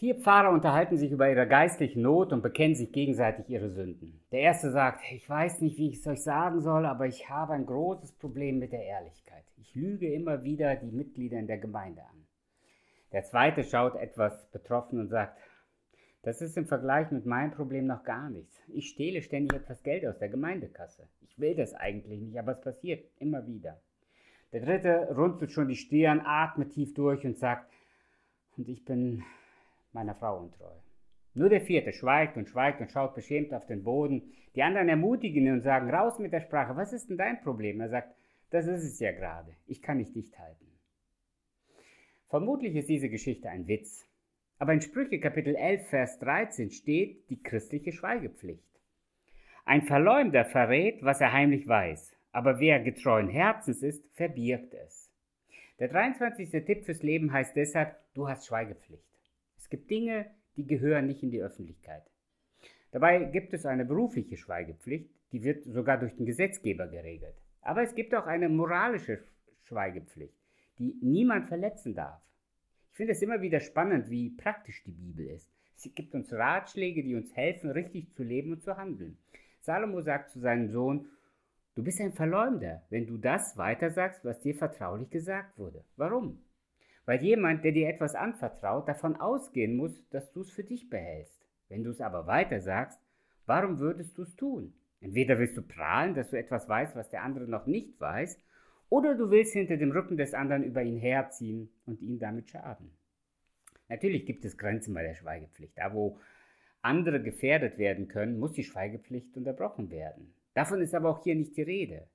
Vier Pfarrer unterhalten sich über ihre geistliche Not und bekennen sich gegenseitig ihre Sünden. Der erste sagt, ich weiß nicht, wie ich es euch sagen soll, aber ich habe ein großes Problem mit der Ehrlichkeit. Ich lüge immer wieder die Mitglieder in der Gemeinde an. Der zweite schaut etwas betroffen und sagt, das ist im Vergleich mit meinem Problem noch gar nichts. Ich stehle ständig etwas Geld aus der Gemeindekasse. Ich will das eigentlich nicht, aber es passiert immer wieder. Der dritte runzelt schon die Stirn, atmet tief durch und sagt, und ich bin meiner Frau untreu. Nur der vierte schweigt und schweigt und schaut beschämt auf den Boden. Die anderen ermutigen ihn und sagen, raus mit der Sprache, was ist denn dein Problem? Er sagt, das ist es ja gerade, ich kann nicht dicht halten. Vermutlich ist diese Geschichte ein Witz, aber in Sprüche Kapitel 11, Vers 13 steht die christliche Schweigepflicht. Ein Verleumder verrät, was er heimlich weiß, aber wer getreuen Herzens ist, verbirgt es. Der 23. Tipp fürs Leben heißt deshalb, du hast Schweigepflicht. Es gibt Dinge, die gehören nicht in die Öffentlichkeit. Dabei gibt es eine berufliche Schweigepflicht, die wird sogar durch den Gesetzgeber geregelt. Aber es gibt auch eine moralische Schweigepflicht, die niemand verletzen darf. Ich finde es immer wieder spannend, wie praktisch die Bibel ist. Sie gibt uns Ratschläge, die uns helfen, richtig zu leben und zu handeln. Salomo sagt zu seinem Sohn, du bist ein Verleumder, wenn du das weitersagst, was dir vertraulich gesagt wurde. Warum? Weil jemand, der dir etwas anvertraut, davon ausgehen muss, dass du es für dich behältst. Wenn du es aber weiter sagst, warum würdest du es tun? Entweder willst du prahlen, dass du etwas weißt, was der andere noch nicht weiß, oder du willst hinter dem Rücken des anderen über ihn herziehen und ihm damit schaden. Natürlich gibt es Grenzen bei der Schweigepflicht. Da, wo andere gefährdet werden können, muss die Schweigepflicht unterbrochen werden. Davon ist aber auch hier nicht die Rede.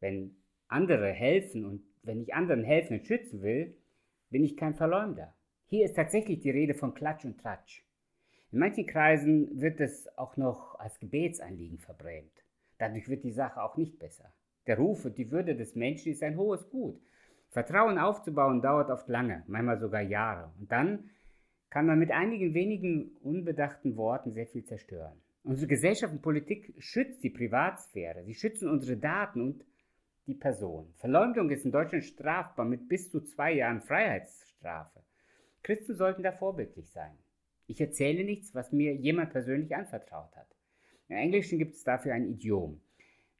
Wenn andere helfen und wenn ich anderen helfen und schützen will, bin ich kein Verleumder. Hier ist tatsächlich die Rede von Klatsch und Tratsch. In manchen Kreisen wird es auch noch als Gebetsanliegen verbrämt. Dadurch wird die Sache auch nicht besser. Der Ruf und die Würde des Menschen ist ein hohes Gut. Vertrauen aufzubauen dauert oft lange, manchmal sogar Jahre. Und dann kann man mit einigen wenigen unbedachten Worten sehr viel zerstören. Unsere Gesellschaft und Politik schützt die Privatsphäre, sie schützen unsere Daten und die Person. Verleumdung ist in Deutschland strafbar mit bis zu zwei Jahren Freiheitsstrafe. Christen sollten da vorbildlich sein. Ich erzähle nichts, was mir jemand persönlich anvertraut hat. Im Englischen gibt es dafür ein Idiom.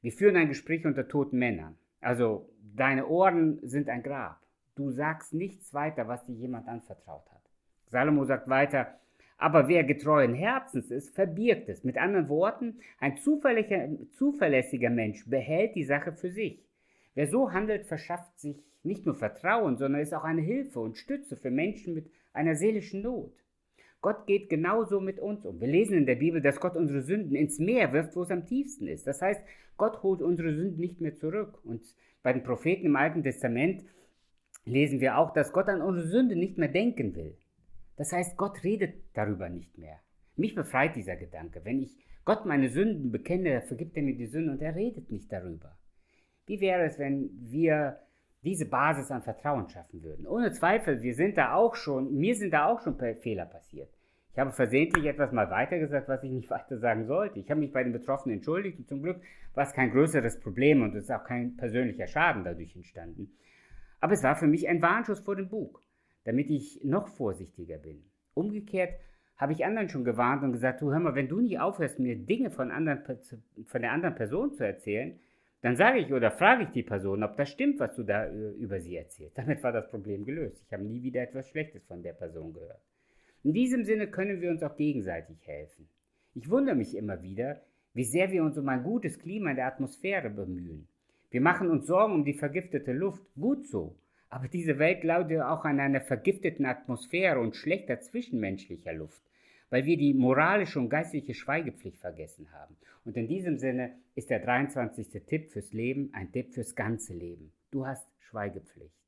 Wir führen ein Gespräch unter toten Männern. Also, deine Ohren sind ein Grab. Du sagst nichts weiter, was dir jemand anvertraut hat. Salomo sagt weiter, aber wer getreuen Herzens ist, verbirgt es. Mit anderen Worten, ein zuverlässiger Mensch behält die Sache für sich. Wer so handelt, verschafft sich nicht nur Vertrauen, sondern ist auch eine Hilfe und Stütze für Menschen mit einer seelischen Not. Gott geht genauso mit uns um. Wir lesen in der Bibel, dass Gott unsere Sünden ins Meer wirft, wo es am tiefsten ist. Das heißt, Gott holt unsere Sünden nicht mehr zurück. Und bei den Propheten im Alten Testament lesen wir auch, dass Gott an unsere Sünde nicht mehr denken will. Das heißt, Gott redet darüber nicht mehr. Mich befreit dieser Gedanke. Wenn ich Gott meine Sünden bekenne, vergibt er mir die Sünden und er redet nicht darüber. Wie wäre es, wenn wir diese Basis an Vertrauen schaffen würden? Ohne Zweifel, wir sind da auch schon, mir sind da auch schon Fehler passiert. Ich habe versehentlich etwas mal weitergesagt, was ich nicht weiter sagen sollte. Ich habe mich bei den Betroffenen entschuldigt und zum Glück war es kein größeres Problem und es ist auch kein persönlicher Schaden dadurch entstanden. Aber es war für mich ein Warnschuss vor dem Bug, damit ich noch vorsichtiger bin. Umgekehrt habe ich anderen schon gewarnt und gesagt, du hör mal, wenn du nicht aufhörst, mir Dinge von, anderen, von der anderen Person zu erzählen, dann sage ich oder frage ich die Person, ob das stimmt, was du da äh, über sie erzählst. Damit war das Problem gelöst. Ich habe nie wieder etwas Schlechtes von der Person gehört. In diesem Sinne können wir uns auch gegenseitig helfen. Ich wundere mich immer wieder, wie sehr wir uns um ein gutes Klima in der Atmosphäre bemühen. Wir machen uns Sorgen um die vergiftete Luft, gut so. Aber diese Welt lautet auch an einer vergifteten Atmosphäre und schlechter zwischenmenschlicher Luft weil wir die moralische und geistliche Schweigepflicht vergessen haben. Und in diesem Sinne ist der 23. Tipp fürs Leben ein Tipp fürs ganze Leben. Du hast Schweigepflicht.